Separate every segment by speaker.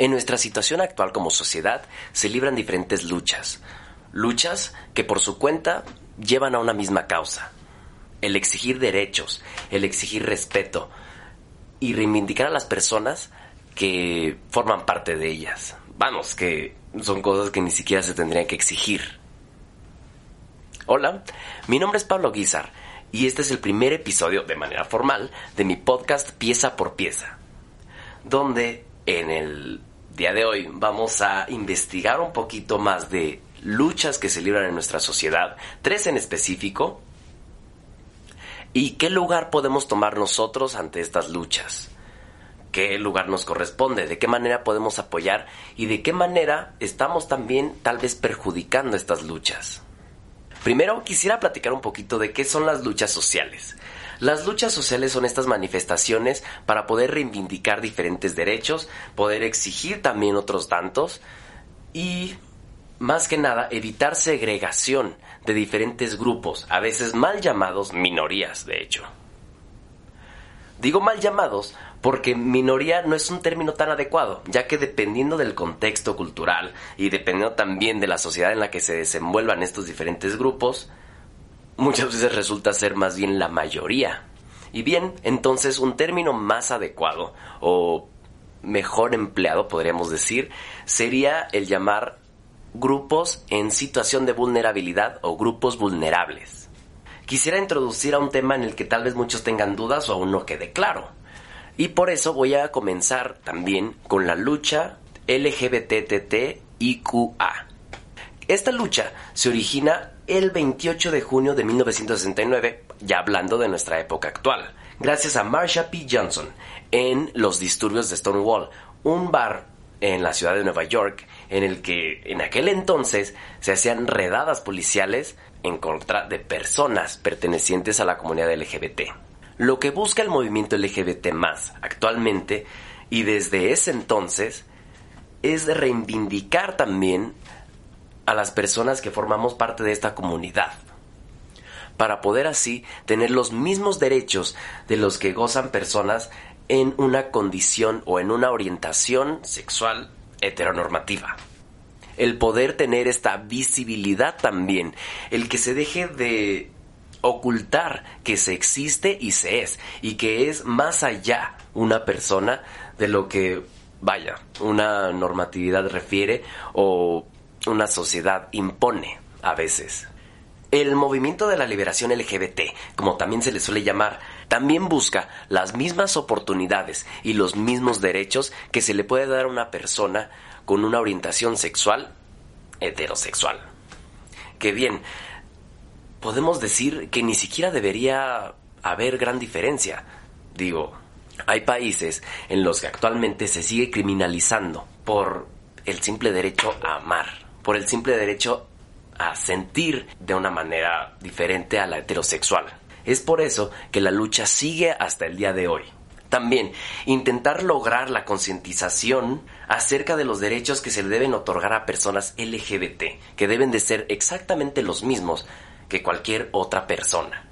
Speaker 1: En nuestra situación actual como sociedad se libran diferentes luchas. Luchas que por su cuenta llevan a una misma causa. El exigir derechos, el exigir respeto y reivindicar a las personas que forman parte de ellas. Vamos, que son cosas que ni siquiera se tendrían que exigir. Hola, mi nombre es Pablo Guizar y este es el primer episodio de manera formal de mi podcast Pieza por Pieza, donde en el día de hoy vamos a investigar un poquito más de luchas que se libran en nuestra sociedad, tres en específico, y qué lugar podemos tomar nosotros ante estas luchas. ¿Qué lugar nos corresponde? ¿De qué manera podemos apoyar? ¿Y de qué manera estamos también tal vez perjudicando estas luchas? Primero quisiera platicar un poquito de qué son las luchas sociales. Las luchas sociales son estas manifestaciones para poder reivindicar diferentes derechos, poder exigir también otros tantos y, más que nada, evitar segregación de diferentes grupos, a veces mal llamados minorías, de hecho. Digo mal llamados porque minoría no es un término tan adecuado, ya que dependiendo del contexto cultural y dependiendo también de la sociedad en la que se desenvuelvan estos diferentes grupos, muchas veces resulta ser más bien la mayoría. Y bien, entonces un término más adecuado o mejor empleado, podríamos decir, sería el llamar grupos en situación de vulnerabilidad o grupos vulnerables. Quisiera introducir a un tema en el que tal vez muchos tengan dudas o aún no quede claro. Y por eso voy a comenzar también con la lucha LGBTTIQA. Esta lucha se origina el 28 de junio de 1969, ya hablando de nuestra época actual, gracias a Marsha P. Johnson en los disturbios de Stonewall, un bar en la ciudad de Nueva York en el que en aquel entonces se hacían redadas policiales en contra de personas pertenecientes a la comunidad LGBT. Lo que busca el movimiento LGBT más actualmente y desde ese entonces es reivindicar también a las personas que formamos parte de esta comunidad, para poder así tener los mismos derechos de los que gozan personas en una condición o en una orientación sexual heteronormativa. El poder tener esta visibilidad también, el que se deje de ocultar que se existe y se es, y que es más allá una persona de lo que, vaya, una normatividad refiere o una sociedad impone a veces. El movimiento de la liberación LGBT, como también se le suele llamar, también busca las mismas oportunidades y los mismos derechos que se le puede dar a una persona con una orientación sexual heterosexual. Que bien, podemos decir que ni siquiera debería haber gran diferencia. Digo, hay países en los que actualmente se sigue criminalizando por el simple derecho a amar por el simple derecho a sentir de una manera diferente a la heterosexual. Es por eso que la lucha sigue hasta el día de hoy. También, intentar lograr la concientización acerca de los derechos que se le deben otorgar a personas LGBT, que deben de ser exactamente los mismos que cualquier otra persona.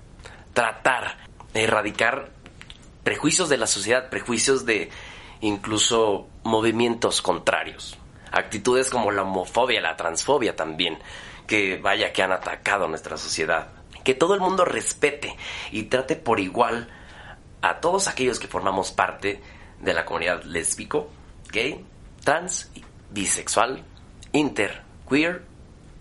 Speaker 1: Tratar de erradicar prejuicios de la sociedad, prejuicios de incluso movimientos contrarios. Actitudes como la homofobia, la transfobia también, que vaya que han atacado a nuestra sociedad. Que todo el mundo respete y trate por igual a todos aquellos que formamos parte de la comunidad lésbico, gay, trans, bisexual, inter, queer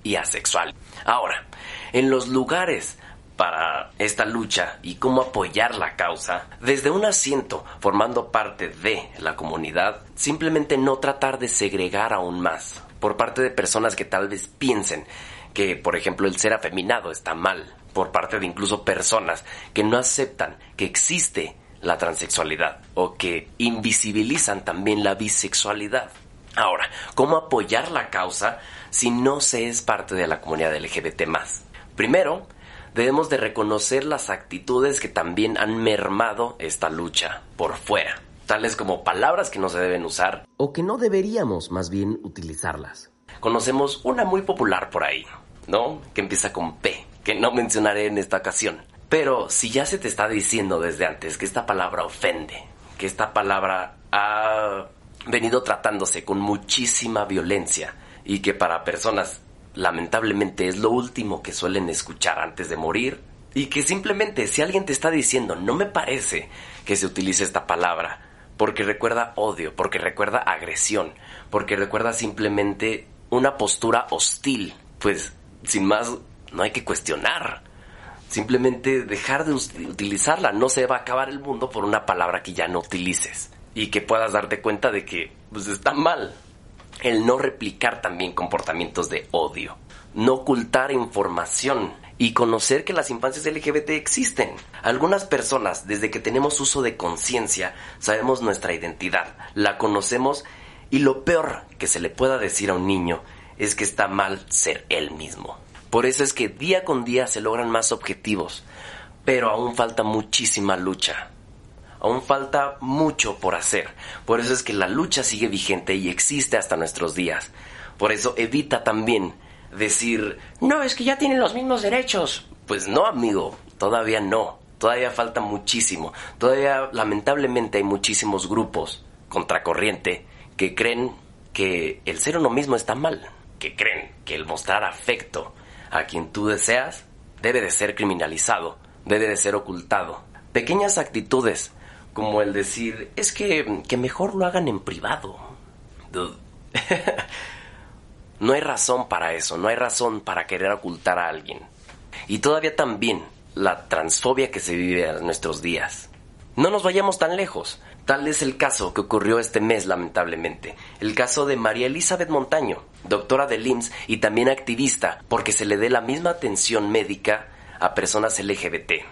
Speaker 1: y asexual. Ahora, en los lugares para esta lucha y cómo apoyar la causa, desde un asiento formando parte de la comunidad, simplemente no tratar de segregar aún más por parte de personas que tal vez piensen que, por ejemplo, el ser afeminado está mal, por parte de incluso personas que no aceptan que existe la transexualidad o que invisibilizan también la bisexualidad. Ahora, ¿cómo apoyar la causa si no se es parte de la comunidad LGBT Primero, debemos de reconocer las actitudes que también han mermado esta lucha por fuera, tales como palabras que no se deben usar o que no deberíamos más bien utilizarlas. Conocemos una muy popular por ahí, ¿no? Que empieza con P, que no mencionaré en esta ocasión. Pero si ya se te está diciendo desde antes que esta palabra ofende, que esta palabra ha venido tratándose con muchísima violencia y que para personas lamentablemente es lo último que suelen escuchar antes de morir y que simplemente si alguien te está diciendo no me parece que se utilice esta palabra porque recuerda odio, porque recuerda agresión, porque recuerda simplemente una postura hostil, pues sin más no hay que cuestionar. Simplemente dejar de utilizarla. No se va a acabar el mundo por una palabra que ya no utilices. Y que puedas darte cuenta de que pues, está mal. El no replicar también comportamientos de odio. No ocultar información. Y conocer que las infancias LGBT existen. Algunas personas, desde que tenemos uso de conciencia, sabemos nuestra identidad. La conocemos y lo peor que se le pueda decir a un niño es que está mal ser él mismo. Por eso es que día con día se logran más objetivos, pero aún falta muchísima lucha. Aún falta mucho por hacer. Por eso es que la lucha sigue vigente y existe hasta nuestros días. Por eso evita también decir, no, es que ya tienen los mismos derechos. Pues no, amigo, todavía no. Todavía falta muchísimo. Todavía, lamentablemente, hay muchísimos grupos contracorriente que creen que el ser uno mismo está mal. Que creen que el mostrar afecto a quien tú deseas debe de ser criminalizado, debe de ser ocultado. Pequeñas actitudes, como el decir, es que, que mejor lo hagan en privado. no hay razón para eso, no hay razón para querer ocultar a alguien. Y todavía también la transfobia que se vive en nuestros días. No nos vayamos tan lejos. Tal es el caso que ocurrió este mes, lamentablemente. El caso de María Elizabeth Montaño, doctora de IMSS y también activista, porque se le dé la misma atención médica a personas LGBT,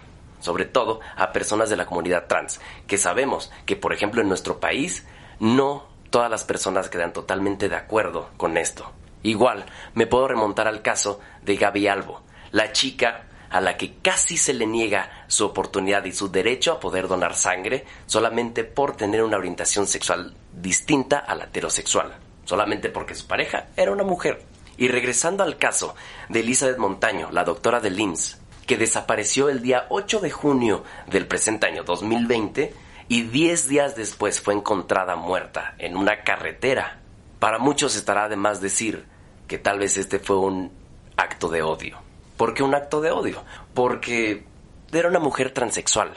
Speaker 1: sobre todo a personas de la comunidad trans, que sabemos que, por ejemplo, en nuestro país no todas las personas quedan totalmente de acuerdo con esto. Igual, me puedo remontar al caso de Gaby Albo, la chica a la que casi se le niega su oportunidad y su derecho a poder donar sangre solamente por tener una orientación sexual distinta a la heterosexual, solamente porque su pareja era una mujer. Y regresando al caso de Elizabeth Montaño, la doctora de LIMS, que desapareció el día 8 de junio del presente año 2020 y 10 días después fue encontrada muerta en una carretera. Para muchos estará de más decir que tal vez este fue un acto de odio. ¿Por qué un acto de odio? Porque era una mujer transexual.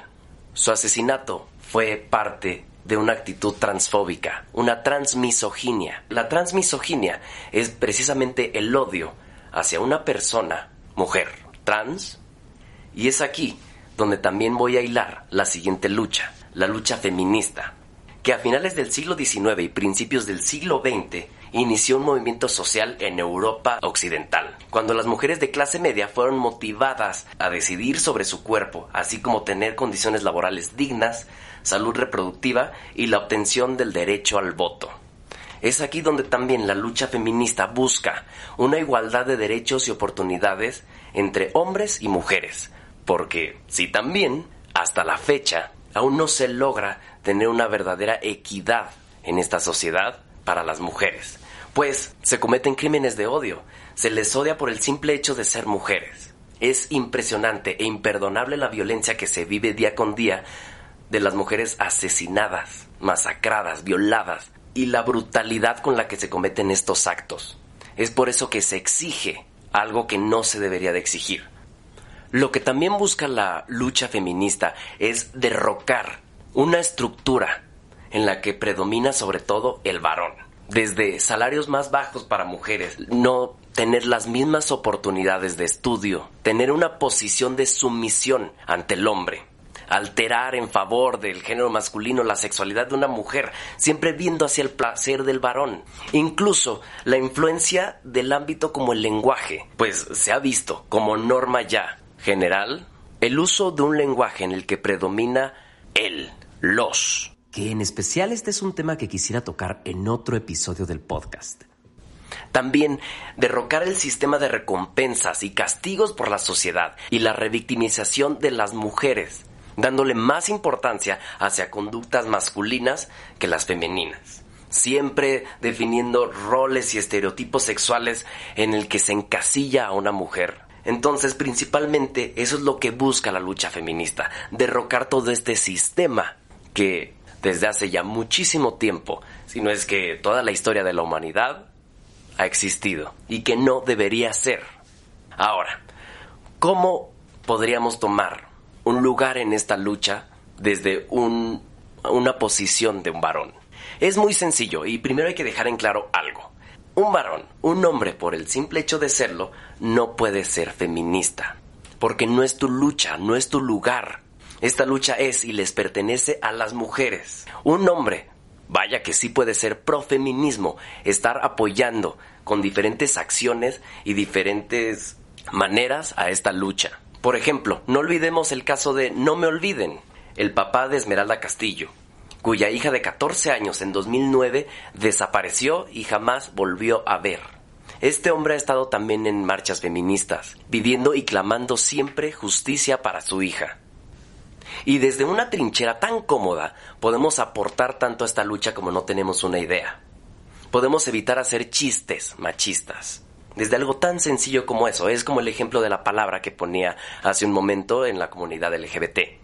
Speaker 1: Su asesinato fue parte de una actitud transfóbica, una transmisoginia. La transmisoginia es precisamente el odio hacia una persona, mujer, trans, y es aquí donde también voy a hilar la siguiente lucha, la lucha feminista, que a finales del siglo XIX y principios del siglo XX inició un movimiento social en Europa Occidental, cuando las mujeres de clase media fueron motivadas a decidir sobre su cuerpo, así como tener condiciones laborales dignas, salud reproductiva y la obtención del derecho al voto. Es aquí donde también la lucha feminista busca una igualdad de derechos y oportunidades entre hombres y mujeres, porque si también, hasta la fecha, aún no se logra tener una verdadera equidad en esta sociedad, para las mujeres, pues se cometen crímenes de odio, se les odia por el simple hecho de ser mujeres. Es impresionante e imperdonable la violencia que se vive día con día de las mujeres asesinadas, masacradas, violadas y la brutalidad con la que se cometen estos actos. Es por eso que se exige algo que no se debería de exigir. Lo que también busca la lucha feminista es derrocar una estructura en la que predomina sobre todo el varón. Desde salarios más bajos para mujeres, no tener las mismas oportunidades de estudio, tener una posición de sumisión ante el hombre, alterar en favor del género masculino la sexualidad de una mujer, siempre viendo hacia el placer del varón. Incluso la influencia del ámbito como el lenguaje, pues se ha visto como norma ya general, el uso de un lenguaje en el que predomina el, los, que en especial este es un tema que quisiera tocar en otro episodio del podcast. También derrocar el sistema de recompensas y castigos por la sociedad y la revictimización de las mujeres, dándole más importancia hacia conductas masculinas que las femeninas. Siempre definiendo roles y estereotipos sexuales en el que se encasilla a una mujer. Entonces, principalmente, eso es lo que busca la lucha feminista, derrocar todo este sistema que desde hace ya muchísimo tiempo, si no es que toda la historia de la humanidad, ha existido y que no debería ser. Ahora, ¿cómo podríamos tomar un lugar en esta lucha desde una posición de un varón? Es muy sencillo y primero hay que dejar en claro algo. Un varón, un hombre por el simple hecho de serlo, no puede ser feminista, porque no es tu lucha, no es tu lugar. Esta lucha es y les pertenece a las mujeres. Un hombre, vaya que sí puede ser profeminismo, estar apoyando con diferentes acciones y diferentes maneras a esta lucha. Por ejemplo, no olvidemos el caso de No me olviden, el papá de Esmeralda Castillo, cuya hija de 14 años en 2009 desapareció y jamás volvió a ver. Este hombre ha estado también en marchas feministas, pidiendo y clamando siempre justicia para su hija. Y desde una trinchera tan cómoda podemos aportar tanto a esta lucha como no tenemos una idea. Podemos evitar hacer chistes machistas. Desde algo tan sencillo como eso, es como el ejemplo de la palabra que ponía hace un momento en la comunidad LGBT.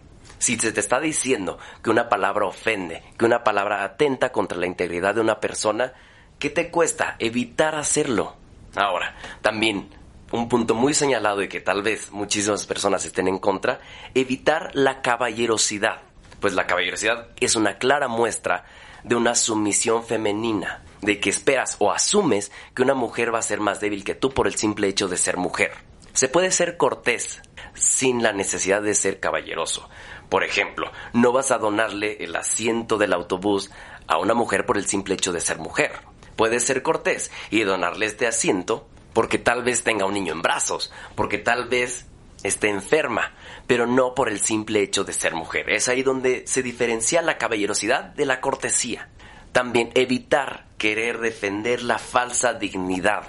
Speaker 1: Si se te está diciendo que una palabra ofende, que una palabra atenta contra la integridad de una persona, ¿qué te cuesta evitar hacerlo? Ahora, también un punto muy señalado y que tal vez muchísimas personas estén en contra, evitar la caballerosidad. Pues la caballerosidad es una clara muestra de una sumisión femenina, de que esperas o asumes que una mujer va a ser más débil que tú por el simple hecho de ser mujer. Se puede ser cortés sin la necesidad de ser caballeroso. Por ejemplo, no vas a donarle el asiento del autobús a una mujer por el simple hecho de ser mujer. Puedes ser cortés y donarle este asiento porque tal vez tenga un niño en brazos, porque tal vez esté enferma, pero no por el simple hecho de ser mujer. Es ahí donde se diferencia la caballerosidad de la cortesía. También evitar querer defender la falsa dignidad.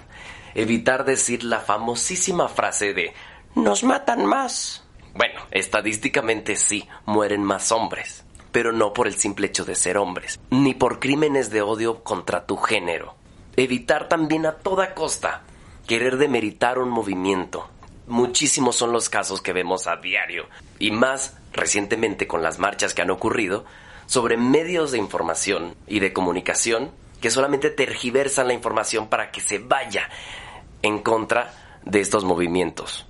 Speaker 1: Evitar decir la famosísima frase de nos matan más. Bueno, estadísticamente sí, mueren más hombres, pero no por el simple hecho de ser hombres, ni por crímenes de odio contra tu género. Evitar también a toda costa querer demeritar un movimiento. Muchísimos son los casos que vemos a diario, y más recientemente con las marchas que han ocurrido, sobre medios de información y de comunicación que solamente tergiversan la información para que se vaya en contra de estos movimientos.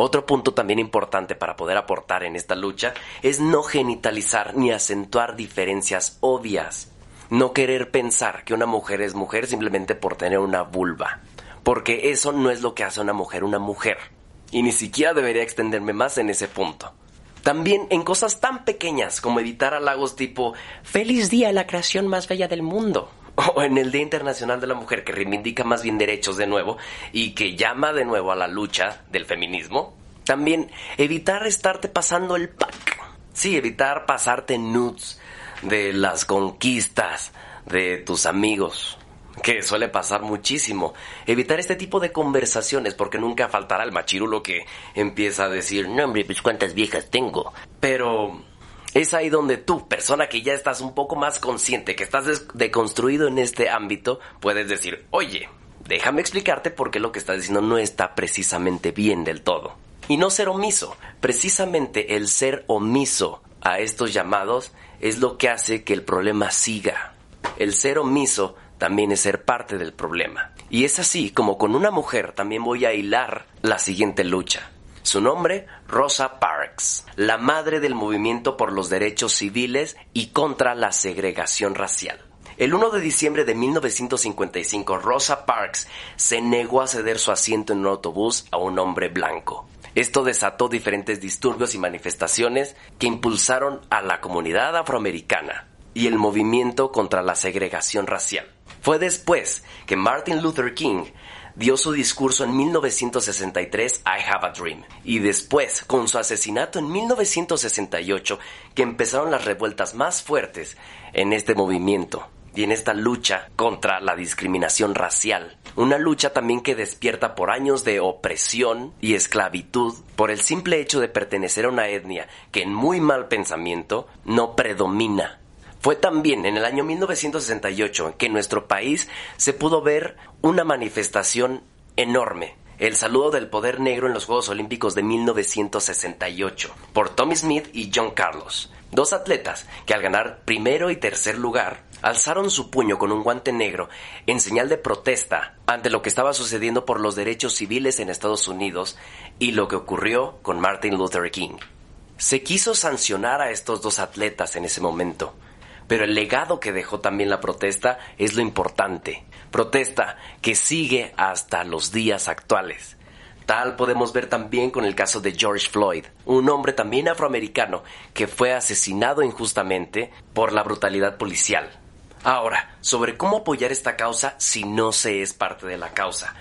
Speaker 1: Otro punto también importante para poder aportar en esta lucha es no genitalizar ni acentuar diferencias obvias. No querer pensar que una mujer es mujer simplemente por tener una vulva. Porque eso no es lo que hace una mujer una mujer. Y ni siquiera debería extenderme más en ese punto. También en cosas tan pequeñas como evitar halagos tipo Feliz día, la creación más bella del mundo o en el Día Internacional de la Mujer, que reivindica más bien derechos de nuevo y que llama de nuevo a la lucha del feminismo. También evitar estarte pasando el pack. Sí, evitar pasarte nudes de las conquistas de tus amigos, que suele pasar muchísimo. Evitar este tipo de conversaciones porque nunca faltará el machirulo que empieza a decir, no hombre, pues cuántas viejas tengo. Pero es ahí donde tú, persona que ya estás un poco más consciente, que estás deconstruido en este ámbito, puedes decir, oye, déjame explicarte por qué lo que estás diciendo no está precisamente bien del todo. Y no ser omiso. Precisamente el ser omiso a estos llamados es lo que hace que el problema siga. El ser omiso también es ser parte del problema. Y es así como con una mujer también voy a hilar la siguiente lucha. Su nombre, Rosa Parks, la madre del movimiento por los derechos civiles y contra la segregación racial. El 1 de diciembre de 1955, Rosa Parks se negó a ceder su asiento en un autobús a un hombre blanco. Esto desató diferentes disturbios y manifestaciones que impulsaron a la comunidad afroamericana y el movimiento contra la segregación racial. Fue después que Martin Luther King dio su discurso en 1963, I Have a Dream, y después, con su asesinato en 1968, que empezaron las revueltas más fuertes en este movimiento y en esta lucha contra la discriminación racial. Una lucha también que despierta por años de opresión y esclavitud por el simple hecho de pertenecer a una etnia que en muy mal pensamiento no predomina. Fue también en el año 1968 que en nuestro país se pudo ver una manifestación enorme el saludo del poder negro en los Juegos Olímpicos de 1968 por Tommy Smith y John Carlos, dos atletas que al ganar primero y tercer lugar alzaron su puño con un guante negro en señal de protesta ante lo que estaba sucediendo por los derechos civiles en Estados Unidos y lo que ocurrió con Martin Luther King. Se quiso sancionar a estos dos atletas en ese momento, pero el legado que dejó también la protesta es lo importante. Protesta que sigue hasta los días actuales. Tal podemos ver también con el caso de George Floyd, un hombre también afroamericano que fue asesinado injustamente por la brutalidad policial. Ahora, sobre cómo apoyar esta causa si no se es parte de la causa.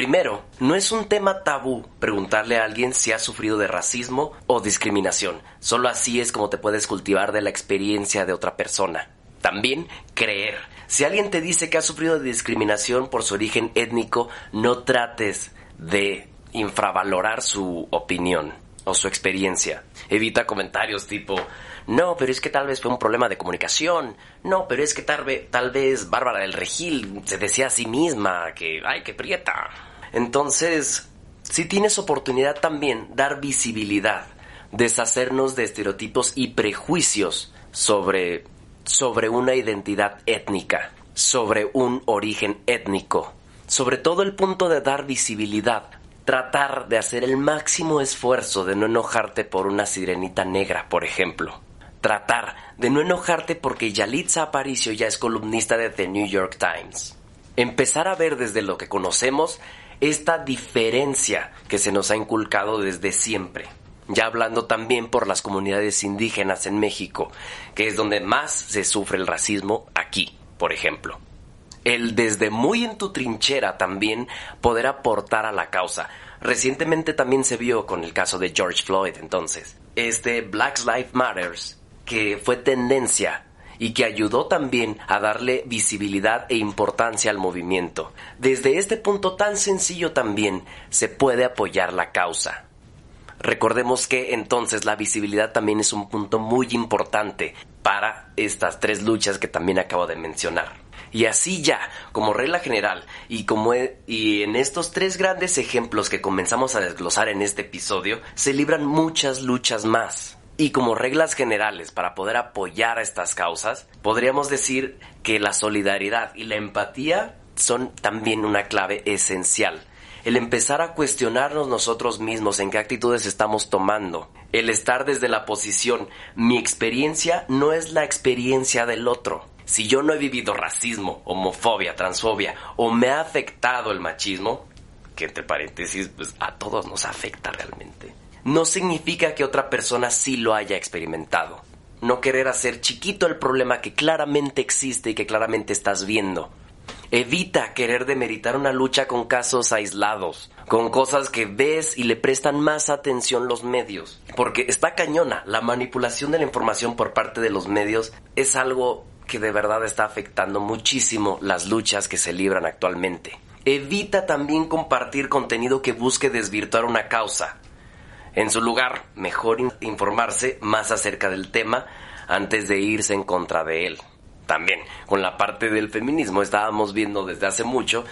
Speaker 1: Primero, no es un tema tabú preguntarle a alguien si ha sufrido de racismo o discriminación. Solo así es como te puedes cultivar de la experiencia de otra persona. También creer. Si alguien te dice que ha sufrido de discriminación por su origen étnico, no trates de infravalorar su opinión o su experiencia. Evita comentarios tipo, no, pero es que tal vez fue un problema de comunicación. No, pero es que tal vez, tal vez Bárbara del Regil se decía a sí misma que, ay, que prieta. Entonces, si tienes oportunidad también, dar visibilidad, deshacernos de estereotipos y prejuicios sobre, sobre una identidad étnica, sobre un origen étnico. Sobre todo el punto de dar visibilidad, tratar de hacer el máximo esfuerzo de no enojarte por una sirenita negra, por ejemplo tratar de no enojarte porque Yalitza Aparicio ya es columnista de The New York Times. Empezar a ver desde lo que conocemos esta diferencia que se nos ha inculcado desde siempre. Ya hablando también por las comunidades indígenas en México, que es donde más se sufre el racismo aquí, por ejemplo. El desde muy en tu trinchera también poder aportar a la causa. Recientemente también se vio con el caso de George Floyd, entonces. Este Black Lives Matters que fue tendencia y que ayudó también a darle visibilidad e importancia al movimiento. Desde este punto tan sencillo también se puede apoyar la causa. Recordemos que entonces la visibilidad también es un punto muy importante para estas tres luchas que también acabo de mencionar. Y así ya, como regla general, y como y en estos tres grandes ejemplos que comenzamos a desglosar en este episodio, se libran muchas luchas más. Y como reglas generales para poder apoyar a estas causas, podríamos decir que la solidaridad y la empatía son también una clave esencial. El empezar a cuestionarnos nosotros mismos en qué actitudes estamos tomando. El estar desde la posición mi experiencia no es la experiencia del otro. Si yo no he vivido racismo, homofobia, transfobia o me ha afectado el machismo, que entre paréntesis pues a todos nos afecta realmente no significa que otra persona sí lo haya experimentado. No querer hacer chiquito el problema que claramente existe y que claramente estás viendo. Evita querer demeritar una lucha con casos aislados, con cosas que ves y le prestan más atención los medios. Porque está cañona, la manipulación de la información por parte de los medios es algo que de verdad está afectando muchísimo las luchas que se libran actualmente. Evita también compartir contenido que busque desvirtuar una causa. En su lugar, mejor informarse más acerca del tema antes de irse en contra de él. También, con la parte del feminismo, estábamos viendo desde hace mucho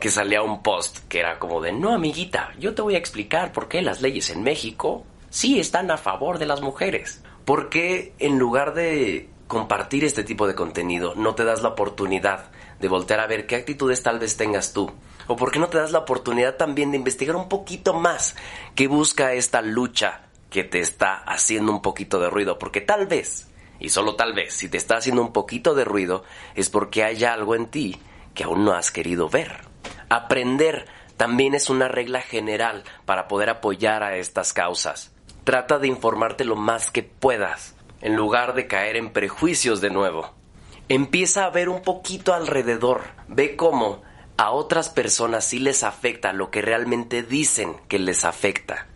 Speaker 1: que salía un post que era como de, no amiguita, yo te voy a explicar por qué las leyes en México sí están a favor de las mujeres. ¿Por qué en lugar de compartir este tipo de contenido no te das la oportunidad de voltear a ver qué actitudes tal vez tengas tú ¿O por qué no te das la oportunidad también de investigar un poquito más qué busca esta lucha que te está haciendo un poquito de ruido? Porque tal vez, y solo tal vez, si te está haciendo un poquito de ruido, es porque hay algo en ti que aún no has querido ver. Aprender también es una regla general para poder apoyar a estas causas. Trata de informarte lo más que puedas, en lugar de caer en prejuicios de nuevo. Empieza a ver un poquito alrededor. Ve cómo a otras personas sí les afecta lo que realmente dicen que les afecta.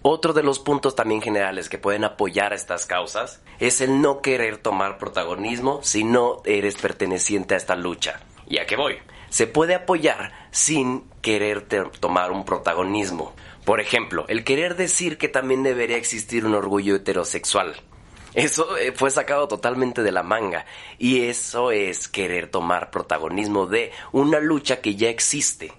Speaker 1: Otro de los puntos también generales que pueden apoyar a estas causas es el no querer tomar protagonismo si no eres perteneciente a esta lucha. ¿Y a voy? Se puede apoyar sin querer tomar un protagonismo. Por ejemplo, el querer decir que también debería existir un orgullo heterosexual. Eso eh, fue sacado totalmente de la manga y eso es querer tomar protagonismo de una lucha que ya existe.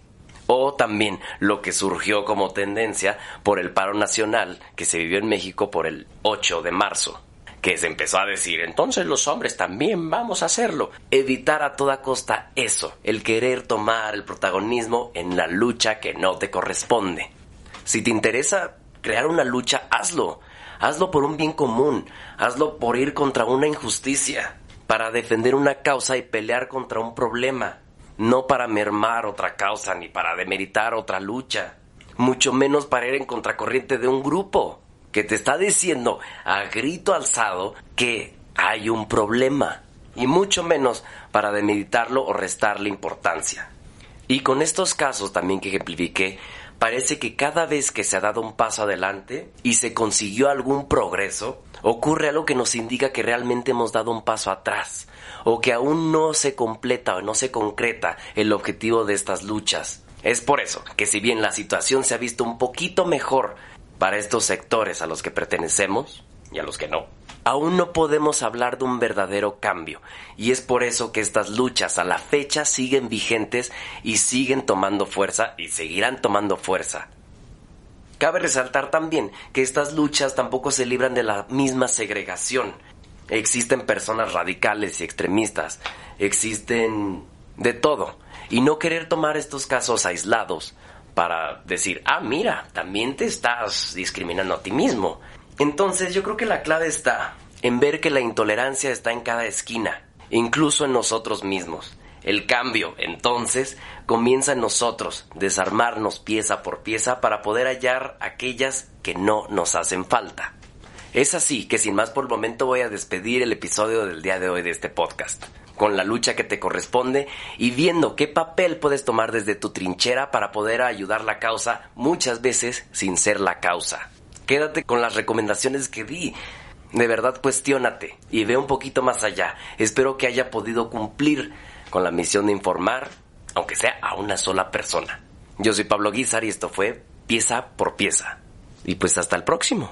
Speaker 1: O también lo que surgió como tendencia por el paro nacional que se vivió en México por el 8 de marzo que se empezó a decir, entonces los hombres también vamos a hacerlo. Evitar a toda costa eso, el querer tomar el protagonismo en la lucha que no te corresponde. Si te interesa crear una lucha, hazlo. Hazlo por un bien común, hazlo por ir contra una injusticia, para defender una causa y pelear contra un problema, no para mermar otra causa ni para demeritar otra lucha, mucho menos para ir en contracorriente de un grupo que te está diciendo a grito alzado que hay un problema, y mucho menos para demeritarlo o restarle importancia. Y con estos casos también que ejemplifiqué, parece que cada vez que se ha dado un paso adelante y se consiguió algún progreso, ocurre algo que nos indica que realmente hemos dado un paso atrás, o que aún no se completa o no se concreta el objetivo de estas luchas. Es por eso que si bien la situación se ha visto un poquito mejor para estos sectores a los que pertenecemos y a los que no, aún no podemos hablar de un verdadero cambio, y es por eso que estas luchas a la fecha siguen vigentes y siguen tomando fuerza y seguirán tomando fuerza. Cabe resaltar también que estas luchas tampoco se libran de la misma segregación. Existen personas radicales y extremistas, existen de todo, y no querer tomar estos casos aislados para decir, ah, mira, también te estás discriminando a ti mismo. Entonces yo creo que la clave está en ver que la intolerancia está en cada esquina, incluso en nosotros mismos. El cambio, entonces, comienza en nosotros, desarmarnos pieza por pieza para poder hallar aquellas que no nos hacen falta. Es así que sin más por el momento voy a despedir el episodio del día de hoy de este podcast, con la lucha que te corresponde y viendo qué papel puedes tomar desde tu trinchera para poder ayudar la causa muchas veces sin ser la causa. Quédate con las recomendaciones que di. De verdad cuestiónate y ve un poquito más allá. Espero que haya podido cumplir con la misión de informar, aunque sea a una sola persona. Yo soy Pablo Guizar y esto fue pieza por pieza. Y pues hasta el próximo.